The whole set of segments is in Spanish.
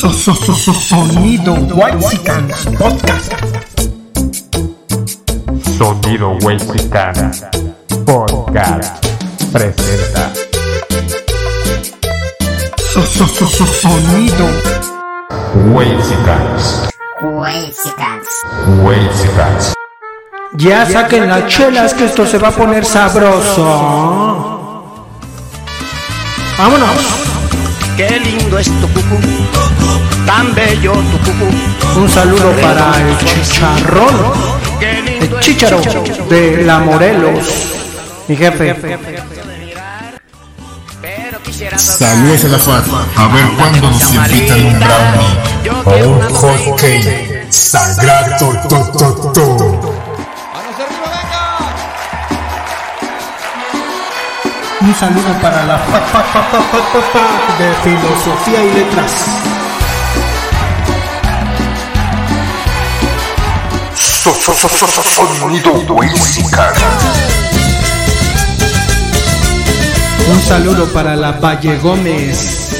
Sonido White Podcast. Sonido Wexicana Podcast presenta Sonido Wexicans Wexicans. Wexicans Ya saquen las chelas que esto se va a poner sabroso. Vámonos. Qué lindo es tu cucú, tan bello tu cucú. Un saludo para el chicharrón, el chicharo de la Morelos. Mi jefe. Saludos a la FAT. A ver cuándo nos invitan un brownie o un hot cake. Sagrado to, to, to. Un saludo para la fa- fa- fa- de filosofía y letras. Sonido Wexicana. Un saludo para la Valle Gómez,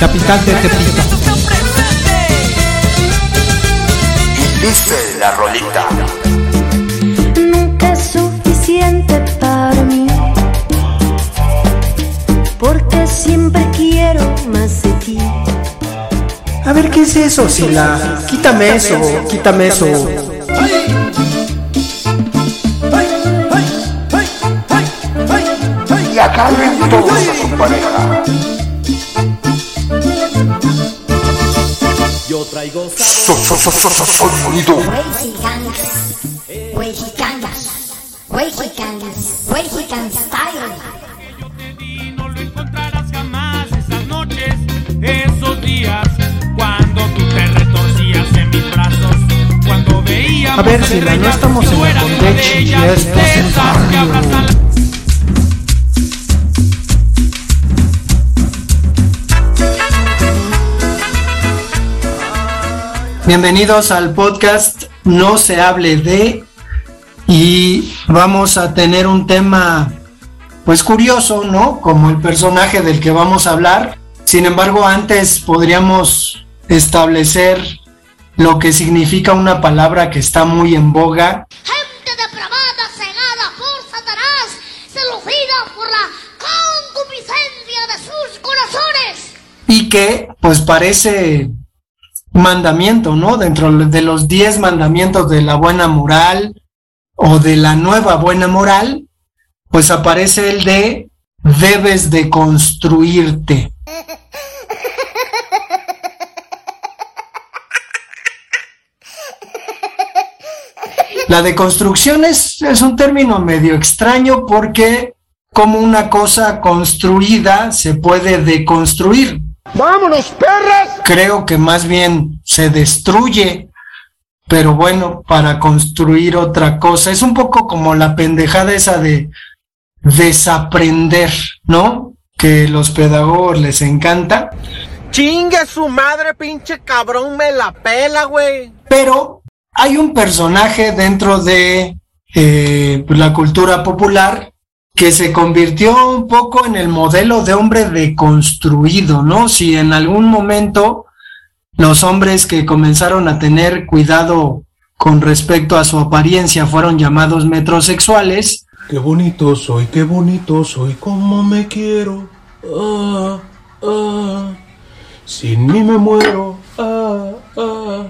capital de Tepito. Dice la rolita. ¿Qué es eso, Sila? Quítame eso, quítame eso. Y acaben todos a su pareja. So- so- so- so- so- Sonido A ver, Sila, no estamos en la ellas, ya esto es el esas que barrio. Bienvenidos al podcast No se hable de y vamos a tener un tema pues curioso, ¿no? Como el personaje del que vamos a hablar. Sin embargo, antes podríamos establecer lo que significa una palabra que está muy en boga gente depravada, cegada por Satanás, seducida por la concupiscencia de sus corazones. y que pues parece mandamiento, ¿no? Dentro de los diez mandamientos de la buena moral o de la nueva buena moral, pues aparece el de debes de construirte. La deconstrucción es, es un término medio extraño porque como una cosa construida se puede deconstruir. ¡Vámonos, perras! Creo que más bien se destruye, pero bueno, para construir otra cosa. Es un poco como la pendejada esa de desaprender, ¿no? Que los pedagogos les encanta. Chingue su madre, pinche cabrón, me la pela, güey. pero hay un personaje dentro de eh, la cultura popular que se convirtió un poco en el modelo de hombre deconstruido, ¿no? Si en algún momento los hombres que comenzaron a tener cuidado con respecto a su apariencia fueron llamados metrosexuales, Qué bonito soy, qué bonito soy, cómo me quiero. Ah, ah. Sin mí me muero. Ah, ah.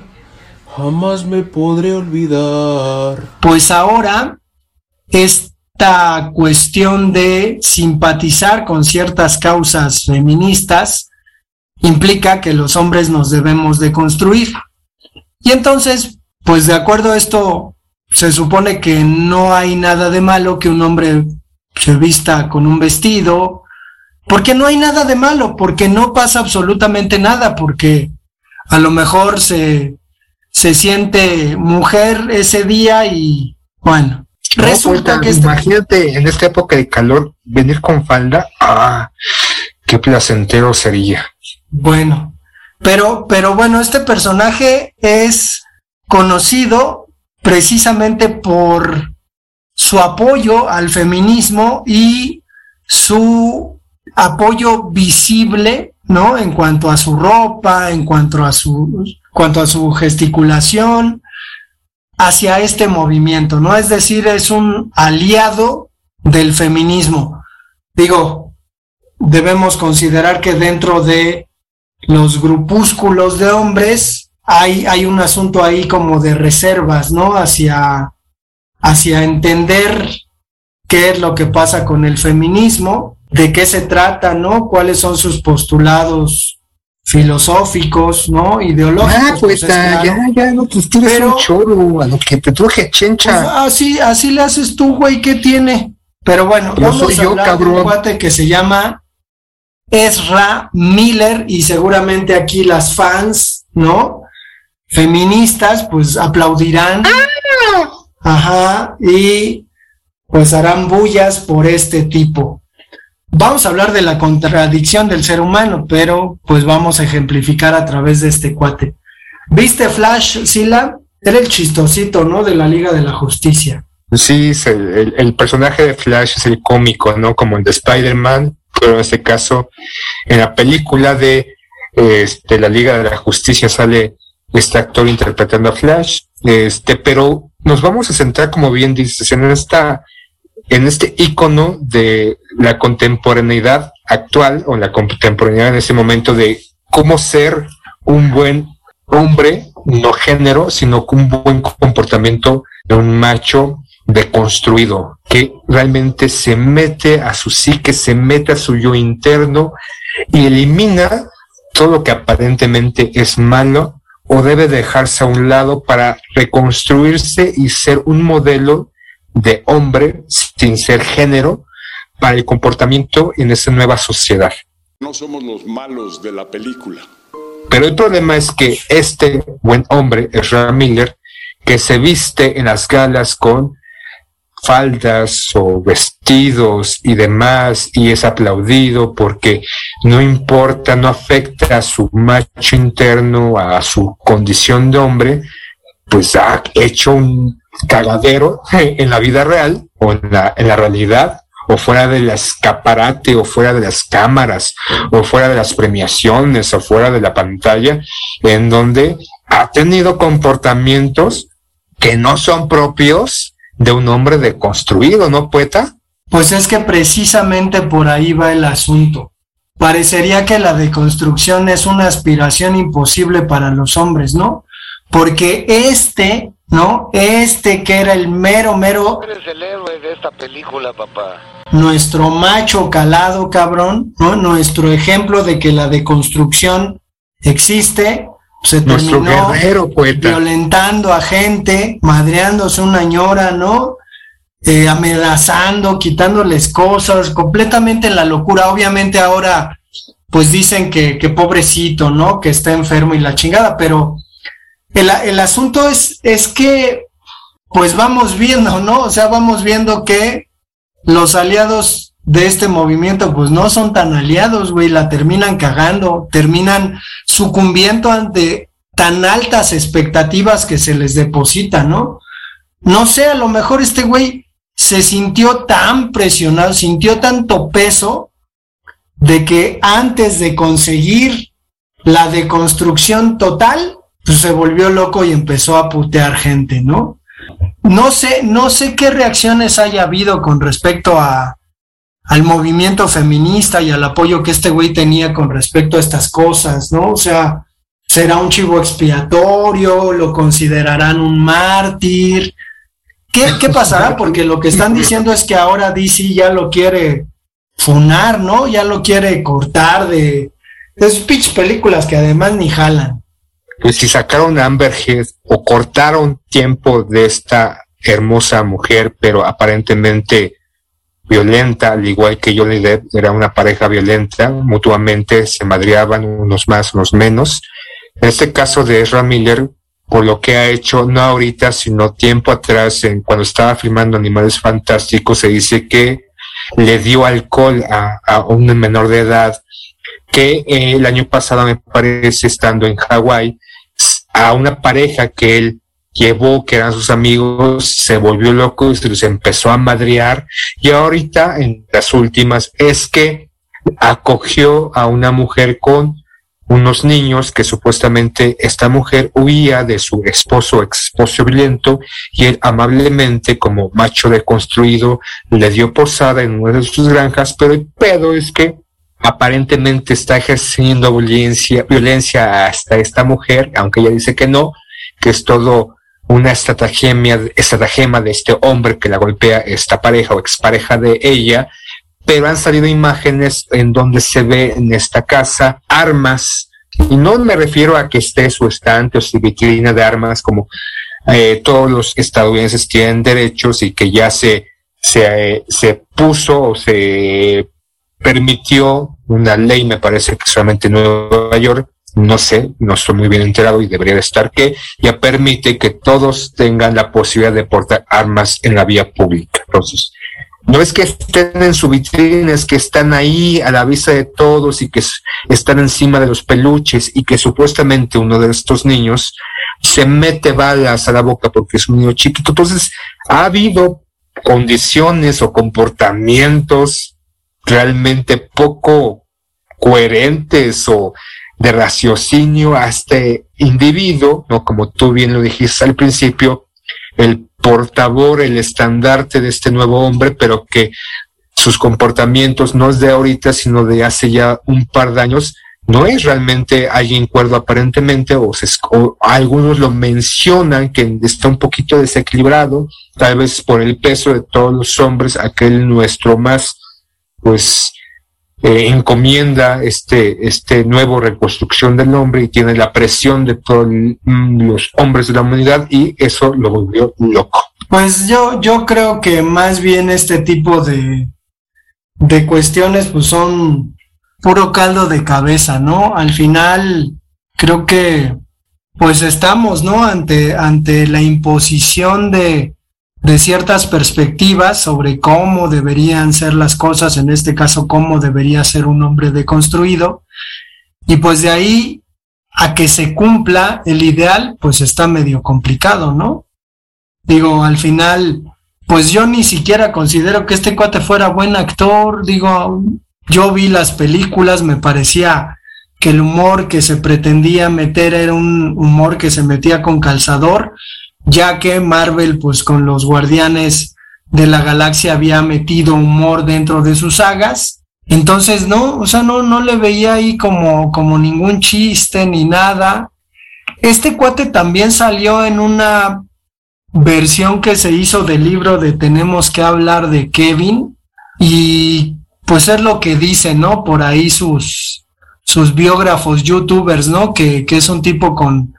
Jamás me podré olvidar. pues ahora esta cuestión de simpatizar con ciertas causas feministas implica que los hombres nos debemos de construir. Y entonces, pues de acuerdo a esto, se supone que no hay nada de malo que un hombre se vista con un vestido, porque no hay nada de malo, porque no pasa absolutamente nada, porque a lo mejor se, se siente mujer ese día y bueno, resulta que este- Imagínate en esta época de calor venir con falda. Ah, qué placentero sería. Bueno, pero, pero bueno, este personaje es conocido precisamente por su apoyo al feminismo y su apoyo visible ¿no? En cuanto a su ropa, en cuanto a su, cuanto a su gesticulación, hacia este movimiento, ¿no? Es decir, es un aliado del feminismo. Digo, debemos considerar que dentro de los grupúsculos de hombres hay, hay un asunto ahí como de reservas, ¿no? Hacia, hacia entender qué es lo que pasa con el feminismo, de qué se trata, ¿no? Cuáles son sus postulados filosóficos, ¿no? Ideológicos. Ah, pues, pues, ah, claro. ya, ya, no, pues tú eres Pero- un choro, a lo que te truje chencha. Pues así, así le haces tú, güey, ¿qué tiene? Pero bueno, Yo vamos soy a yo, hablar de un cabrón. cuate que se llama Ezra Miller y seguramente aquí las fans, ¿no? Feministas, pues aplaudirán. Ajá, y pues harán bullas por este tipo. Vamos a hablar de la contradicción del ser humano, pero pues vamos a ejemplificar a través de este cuate. ¿Viste Flash, Sila? Era el chistosito, ¿no? De la Liga de la Justicia. Sí, el personaje de Flash es el cómico, ¿no? Como el de Spider-Man, pero en este caso, en la película de este, la Liga de la Justicia sale este actor interpretando a Flash, este, pero nos vamos a centrar, como bien dices, en esta, en este icono de la contemporaneidad actual o la contemporaneidad en ese momento de cómo ser un buen hombre, no género, sino un buen comportamiento de un macho deconstruido, que realmente se mete a su psique, se mete a su yo interno y elimina todo lo que aparentemente es malo o debe dejarse a un lado para reconstruirse y ser un modelo de hombre sin ser género para el comportamiento en esa nueva sociedad. No somos los malos de la película. Pero el problema es que este buen hombre, Ezra Miller, que se viste en las galas con faldas o vestidos y demás y es aplaudido porque no importa, no afecta a su macho interno, a su condición de hombre, pues ha hecho un cagadero en la vida real o en la, en la realidad o fuera del escaparate o fuera de las cámaras o fuera de las premiaciones o fuera de la pantalla en donde ha tenido comportamientos que no son propios de un hombre deconstruido, ¿no, poeta? Pues es que precisamente por ahí va el asunto. Parecería que la deconstrucción es una aspiración imposible para los hombres, ¿no? Porque este, ¿no? Este que era el mero, mero, Eres el héroe de esta película, papá. nuestro macho calado, cabrón, ¿no? Nuestro ejemplo de que la deconstrucción existe, se Nuestro terminó guerrero poeta. violentando a gente, madreándose una ñora, ¿no? Eh, amenazando, quitándoles cosas, completamente en la locura. Obviamente ahora, pues dicen que, que pobrecito, ¿no? Que está enfermo y la chingada, pero el, el asunto es, es que, pues vamos viendo, ¿no? O sea, vamos viendo que los aliados de este movimiento, pues no son tan aliados, güey, la terminan cagando, terminan sucumbiendo ante tan altas expectativas que se les deposita, ¿no? No sé, a lo mejor este güey se sintió tan presionado, sintió tanto peso de que antes de conseguir la deconstrucción total, pues se volvió loco y empezó a putear gente, ¿no? No sé, no sé qué reacciones haya habido con respecto a, al movimiento feminista y al apoyo que este güey tenía con respecto a estas cosas, ¿no? O sea, será un chivo expiatorio, lo considerarán un mártir. ¿Qué, qué pasará? Porque lo que están diciendo es que ahora DC ya lo quiere funar, ¿no? Ya lo quiere cortar de, de sus pitch películas que además ni jalan. Pues si sacaron a Amber Heard o cortaron tiempo de esta hermosa mujer, pero aparentemente violenta, al igual que Johnny Depp, era una pareja violenta, mutuamente se madreaban unos más, unos menos. En este caso de Ezra Miller, por lo que ha hecho, no ahorita, sino tiempo atrás, en, cuando estaba filmando Animales Fantásticos, se dice que le dio alcohol a, a un menor de edad, que eh, el año pasado me parece, estando en Hawái, a una pareja que él llevó, que eran sus amigos, se volvió loco y se los empezó a madrear. Y ahorita, en las últimas, es que acogió a una mujer con unos niños que supuestamente esta mujer huía de su esposo, ex esposo violento, y él amablemente, como macho deconstruido, le dio posada en una de sus granjas, pero el pedo es que aparentemente está ejerciendo violencia, violencia hasta esta mujer, aunque ella dice que no, que es todo una estratagema, estratagema de este hombre que la golpea esta pareja o expareja de ella, pero han salido imágenes en donde se ve en esta casa armas, y no me refiero a que esté su estante o su vitrina de armas como eh, todos los estadounidenses tienen derechos y que ya se, se, eh, se puso o se permitió una ley, me parece que solamente en Nueva York, no sé, no estoy muy bien enterado y debería de estar que ya permite que todos tengan la posibilidad de portar armas en la vía pública. Entonces, no es que estén en su vitrina, es que están ahí a la vista de todos y que están encima de los peluches y que supuestamente uno de estos niños se mete balas a la boca porque es un niño chiquito. Entonces, ha habido condiciones o comportamientos realmente poco coherentes o de raciocinio a este individuo, ¿no? Como tú bien lo dijiste al principio, el portador, el estandarte de este nuevo hombre, pero que sus comportamientos no es de ahorita, sino de hace ya un par de años, no es realmente alguien cuerdo aparentemente, o, se, o algunos lo mencionan que está un poquito desequilibrado, tal vez por el peso de todos los hombres, aquel nuestro más, pues, eh, encomienda este, este nuevo reconstrucción del hombre y tiene la presión de todos los hombres de la humanidad y eso lo volvió loco. Pues yo, yo creo que más bien este tipo de, de cuestiones pues son puro caldo de cabeza, ¿no? Al final creo que pues estamos, ¿no? Ante, ante la imposición de, de ciertas perspectivas sobre cómo deberían ser las cosas, en este caso cómo debería ser un hombre deconstruido, y pues de ahí a que se cumpla el ideal, pues está medio complicado, ¿no? Digo, al final, pues yo ni siquiera considero que este cuate fuera buen actor, digo, yo vi las películas, me parecía que el humor que se pretendía meter era un humor que se metía con calzador, ya que Marvel, pues con los Guardianes de la Galaxia había metido humor dentro de sus sagas. Entonces, no, o sea, no, no le veía ahí como, como ningún chiste ni nada. Este cuate también salió en una versión que se hizo del libro de Tenemos que hablar de Kevin y pues es lo que dicen, ¿no? Por ahí sus, sus biógrafos, youtubers, ¿no? Que, que es un tipo con,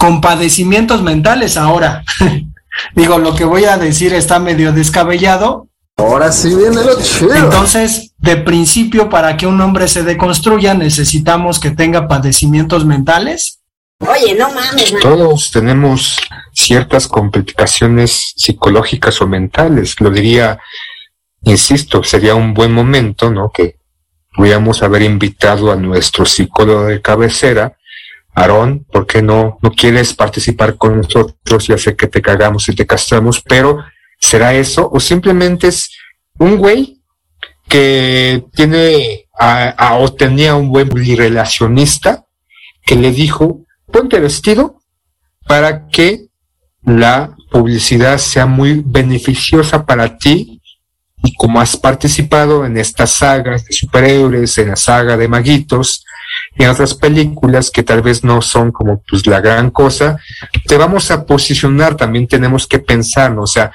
con padecimientos mentales ahora. Digo, lo que voy a decir está medio descabellado. Ahora sí viene lo chido. Entonces, de principio, para que un hombre se deconstruya, necesitamos que tenga padecimientos mentales. Oye, no mames. man. Todos tenemos ciertas complicaciones psicológicas o mentales. Lo diría, insisto, sería un buen momento, ¿no? Que pudiéramos haber invitado a nuestro psicólogo de cabecera, Aarón, ¿por qué no, no quieres participar con nosotros? Ya sé que te cagamos y te castramos, pero ¿será eso? ¿O simplemente es un güey que tiene a, a- o tenía un buen relacionista que le dijo, ponte vestido para que la publicidad sea muy beneficiosa para ti y como has participado en estas sagas de superhéroes, en la saga de maguitos y en otras películas que tal vez no son como pues la gran cosa, te vamos a posicionar, también tenemos que pensar, o sea,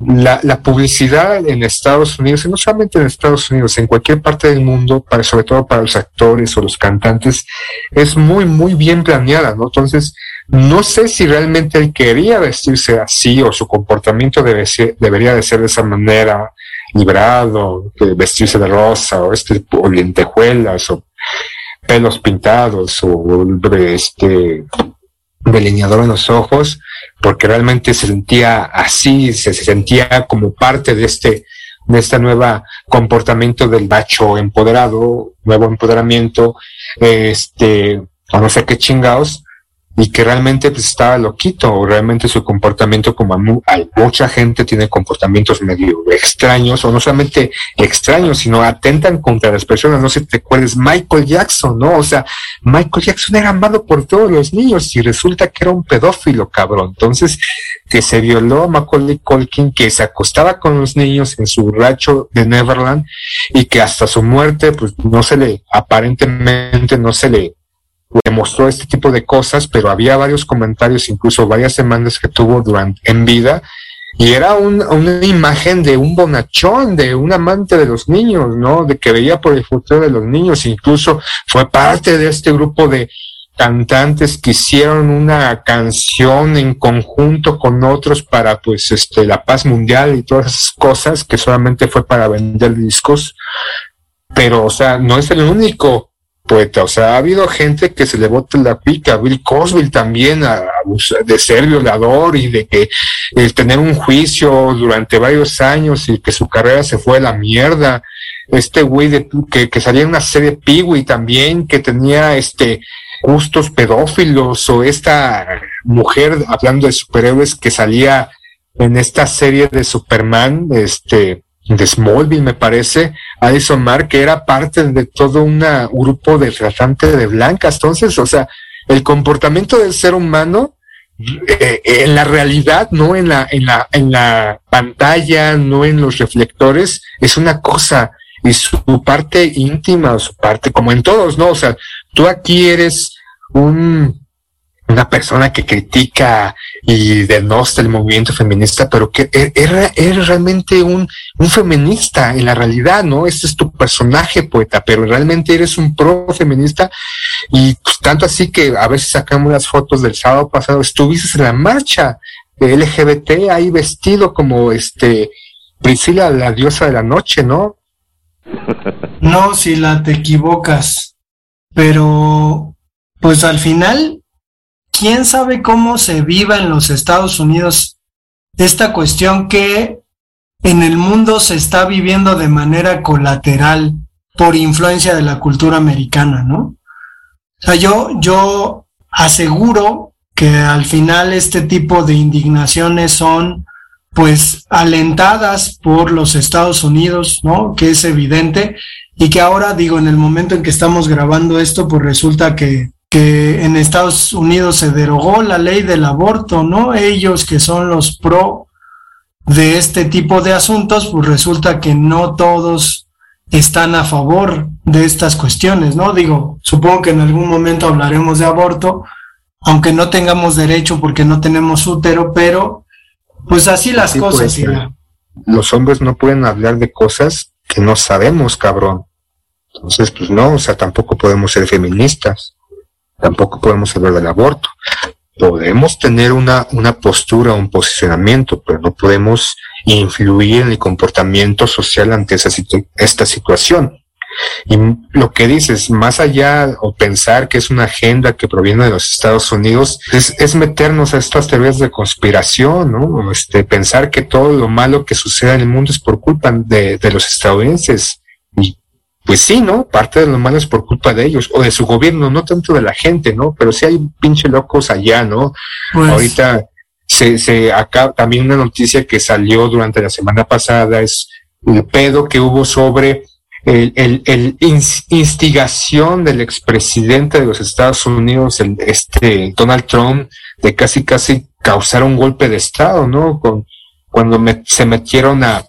la, la publicidad en Estados Unidos, y no solamente en Estados Unidos, en cualquier parte del mundo, para, sobre todo para los actores o los cantantes, es muy, muy bien planeada, ¿no? Entonces, no sé si realmente él quería vestirse así o su comportamiento debe ser- debería de ser de esa manera, librado, vestirse de rosa o este, o lentejuelas o pelos pintados o este delineador en los ojos, porque realmente se sentía así, se, se sentía como parte de este, de este nuevo comportamiento del macho empoderado, nuevo empoderamiento, este, o no sé qué chingados, y que realmente pues, estaba loquito, o realmente su comportamiento, como hay mucha gente tiene comportamientos medio extraños, o no solamente extraños, sino atentan contra las personas, no sé si te acuerdas, Michael Jackson, ¿no? O sea, Michael Jackson era amado por todos los niños y resulta que era un pedófilo, cabrón. Entonces, que se violó a Macaulay Culkin, que se acostaba con los niños en su racho de Neverland y que hasta su muerte, pues no se le, aparentemente no se le demostró este tipo de cosas, pero había varios comentarios, incluso varias semanas que tuvo durante en vida, y era una imagen de un bonachón, de un amante de los niños, ¿no? De que veía por el futuro de los niños, incluso fue parte de este grupo de cantantes que hicieron una canción en conjunto con otros para pues este la paz mundial y todas esas cosas que solamente fue para vender discos pero o sea no es el único poeta. O sea, ha habido gente que se le bota la pica, Bill Cosby también, a, de ser violador y de que el tener un juicio durante varios años y que su carrera se fue a la mierda. Este güey de, que, que salía en una serie Peewee también, que tenía este gustos pedófilos, o esta mujer, hablando de superhéroes, que salía en esta serie de Superman, este, de Smallville, me parece, Alison Mark, que era parte de todo un grupo de tratantes de blancas. Entonces, o sea, el comportamiento del ser humano eh, en la realidad, no en la, en la, en la pantalla, no en los reflectores, es una cosa. Y su parte íntima, su parte, como en todos, ¿no? O sea, tú aquí eres un, una persona que critica y denosta el movimiento feminista, pero que e-, era, realmente un, un, feminista en la realidad, ¿no? Este es tu personaje, poeta, pero realmente eres un pro feminista y pues, tanto así que a veces sacamos las fotos del sábado pasado, estuviste en la marcha LGBT ahí vestido como este Priscila, la diosa de la noche, ¿no? No, si la te equivocas, pero pues al final quién sabe cómo se viva en los Estados Unidos esta cuestión que en el mundo se está viviendo de manera colateral por influencia de la cultura americana, ¿no? O sea, yo, yo aseguro que al final este tipo de indignaciones son pues alentadas por los Estados Unidos, ¿no? Que es evidente y que ahora digo, en el momento en que estamos grabando esto, pues resulta que que en Estados Unidos se derogó la ley del aborto, ¿no? Ellos que son los pro de este tipo de asuntos, pues resulta que no todos están a favor de estas cuestiones, ¿no? Digo, supongo que en algún momento hablaremos de aborto, aunque no tengamos derecho porque no tenemos útero, pero pues así las cosas. Los hombres no pueden hablar de cosas que no sabemos, cabrón. Entonces, pues no, o sea, tampoco podemos ser feministas tampoco podemos hablar del aborto. Podemos tener una, una postura, un posicionamiento, pero no podemos influir en el comportamiento social ante esa esta situación. Y lo que dices, más allá o pensar que es una agenda que proviene de los Estados Unidos, es, meternos a estas teorías de conspiración, ¿no? Este, pensar que todo lo malo que sucede en el mundo es por culpa de, de los estadounidenses. Pues sí, ¿no? Parte de lo malo es por culpa de ellos o de su gobierno, no tanto de la gente, ¿no? Pero sí hay pinche locos allá, ¿no? Pues Ahorita se, se acá también una noticia que salió durante la semana pasada es el pedo que hubo sobre el, el, el instigación del expresidente de los Estados Unidos, el, este Donald Trump, de casi casi causar un golpe de estado, ¿no? Con, cuando se metieron a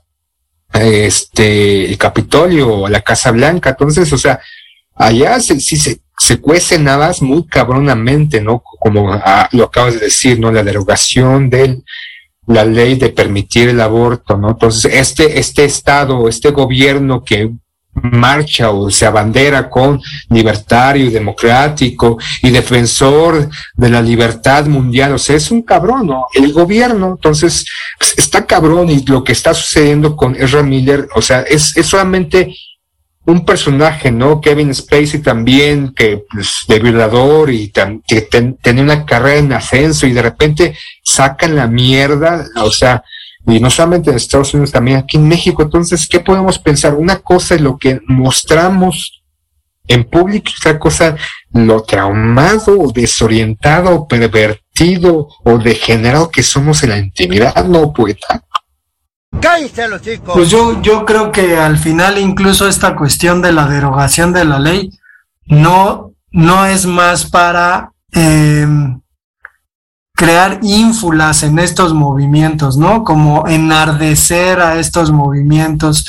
este, el Capitolio o la Casa Blanca. Entonces, o sea, allá sí se, se, cuece nada más muy cabronamente, ¿no? Como ah, lo acabas de decir, ¿no? La derogación de la ley de permitir el aborto, ¿no? Entonces, este, este Estado, este gobierno que marcha o se abandera con libertario democrático y defensor de la libertad mundial. O sea, es un cabrón, ¿no? El gobierno, entonces, pues, está cabrón y lo que está sucediendo con Ezra Miller, o sea, es, es solamente un personaje, ¿no? Kevin Spacey también, que pues, de violador y que tenía una carrera en ascenso y de repente sacan la mierda, o sea, y no solamente en Estados Unidos, también aquí en México. Entonces, ¿qué podemos pensar? Una cosa es lo que mostramos en público otra cosa lo traumado, desorientado, pervertido o degenerado que somos en la intimidad, ¿no, poeta? Cállate los chicos. Pues yo, yo creo que al final incluso esta cuestión de la derogación de la ley no, no es más para eh, crear ínfulas en estos movimientos, ¿no? Como enardecer a estos movimientos,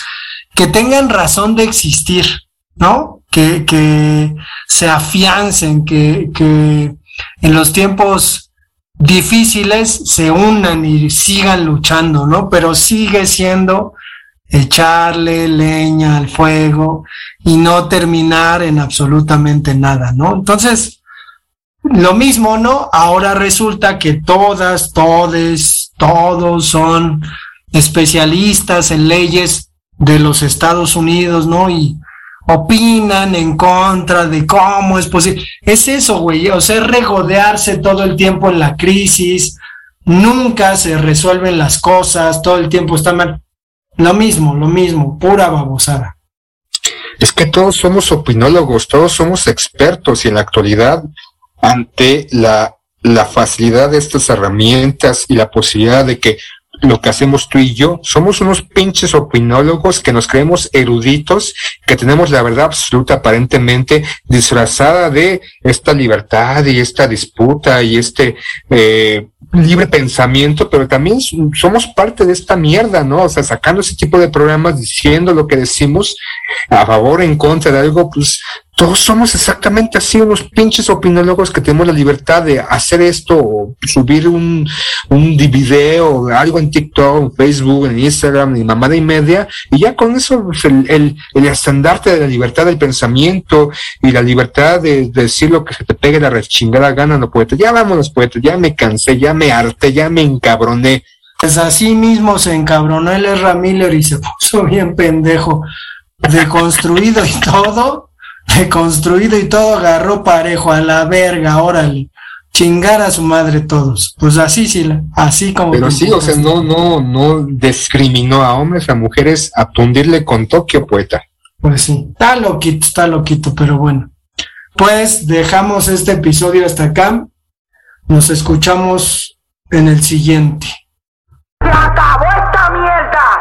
que tengan razón de existir, ¿no? Que, que se afiancen, que, que en los tiempos difíciles se unan y sigan luchando, ¿no? Pero sigue siendo echarle leña al fuego y no terminar en absolutamente nada, ¿no? Entonces, lo mismo, ¿no? Ahora resulta que todas, todes, todos son especialistas en leyes de los Estados Unidos, ¿no? Y opinan en contra de cómo es posible. Es eso, güey, o sea, regodearse todo el tiempo en la crisis, nunca se resuelven las cosas, todo el tiempo está mal. Lo mismo, lo mismo, pura babosada. Es que todos somos opinólogos, todos somos expertos y en la actualidad, ante la, la facilidad de estas herramientas y la posibilidad de que lo que hacemos tú y yo. Somos unos pinches opinólogos que nos creemos eruditos, que tenemos la verdad absoluta aparentemente disfrazada de esta libertad y esta disputa y este eh, libre pensamiento, pero también somos parte de esta mierda, ¿no? O sea, sacando ese tipo de programas, diciendo lo que decimos a favor, en contra de algo, pues todos somos exactamente así, unos pinches opinólogos que tenemos la libertad de hacer esto, o subir un, un video, algo en TikTok, en Facebook, en Instagram, en mamada y media, y ya con eso pues, el, el, el, estandarte de la libertad del pensamiento y la libertad de, de decir lo que se te pegue la rechingada gana, no poeta. Ya vámonos, poeta, ya me cansé, ya me harté, ya me encabroné. Pues así mismo se encabronó el Ezra Miller y se puso bien pendejo, deconstruido y todo reconstruido y todo agarró parejo a la verga, órale. Chingar a su madre todos. Pues así sí, así como. Pero sí, o sea, no, no, no discriminó a hombres, a mujeres a tundirle con Tokio, poeta. Pues sí, está loquito, está loquito, pero bueno. Pues dejamos este episodio hasta acá. Nos escuchamos en el siguiente. ¡Se acabó esta mierda!